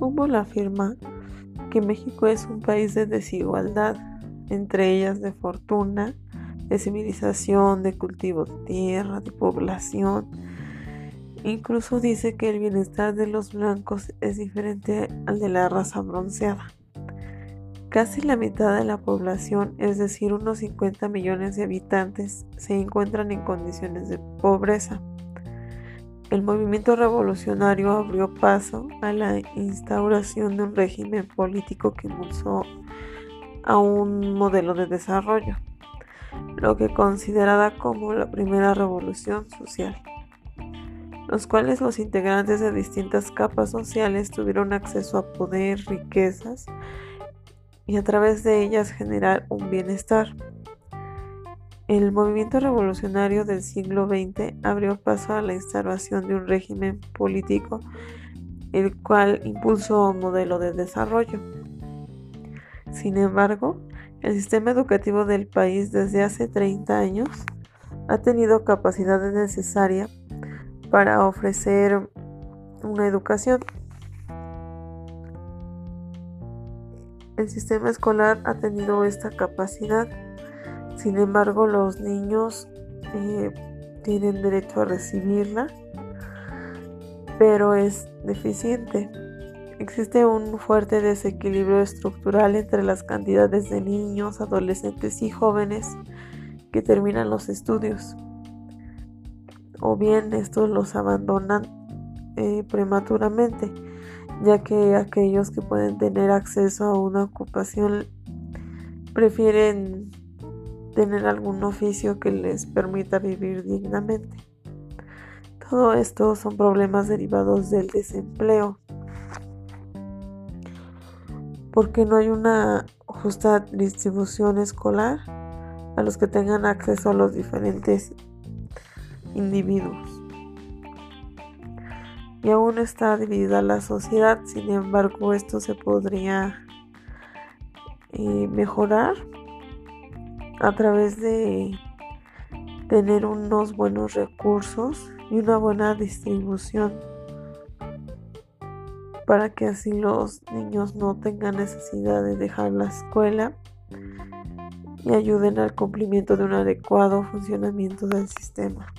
Humboldt afirma que México es un país de desigualdad, entre ellas de fortuna, de civilización, de cultivo de tierra, de población. Incluso dice que el bienestar de los blancos es diferente al de la raza bronceada. Casi la mitad de la población, es decir, unos 50 millones de habitantes, se encuentran en condiciones de pobreza. El movimiento revolucionario abrió paso a la instauración de un régimen político que impulsó a un modelo de desarrollo, lo que considerada como la primera revolución social, los cuales los integrantes de distintas capas sociales tuvieron acceso a poder, riquezas y a través de ellas generar un bienestar. El movimiento revolucionario del siglo XX abrió paso a la instauración de un régimen político, el cual impulsó un modelo de desarrollo. Sin embargo, el sistema educativo del país desde hace 30 años ha tenido capacidad necesaria para ofrecer una educación. El sistema escolar ha tenido esta capacidad sin embargo, los niños eh, tienen derecho a recibirla, pero es deficiente. Existe un fuerte desequilibrio estructural entre las cantidades de niños, adolescentes y jóvenes que terminan los estudios. O bien estos los abandonan eh, prematuramente, ya que aquellos que pueden tener acceso a una ocupación prefieren tener algún oficio que les permita vivir dignamente. Todo esto son problemas derivados del desempleo, porque no hay una justa distribución escolar a los que tengan acceso a los diferentes individuos. Y aún está dividida la sociedad, sin embargo esto se podría eh, mejorar a través de tener unos buenos recursos y una buena distribución para que así los niños no tengan necesidad de dejar la escuela y ayuden al cumplimiento de un adecuado funcionamiento del sistema.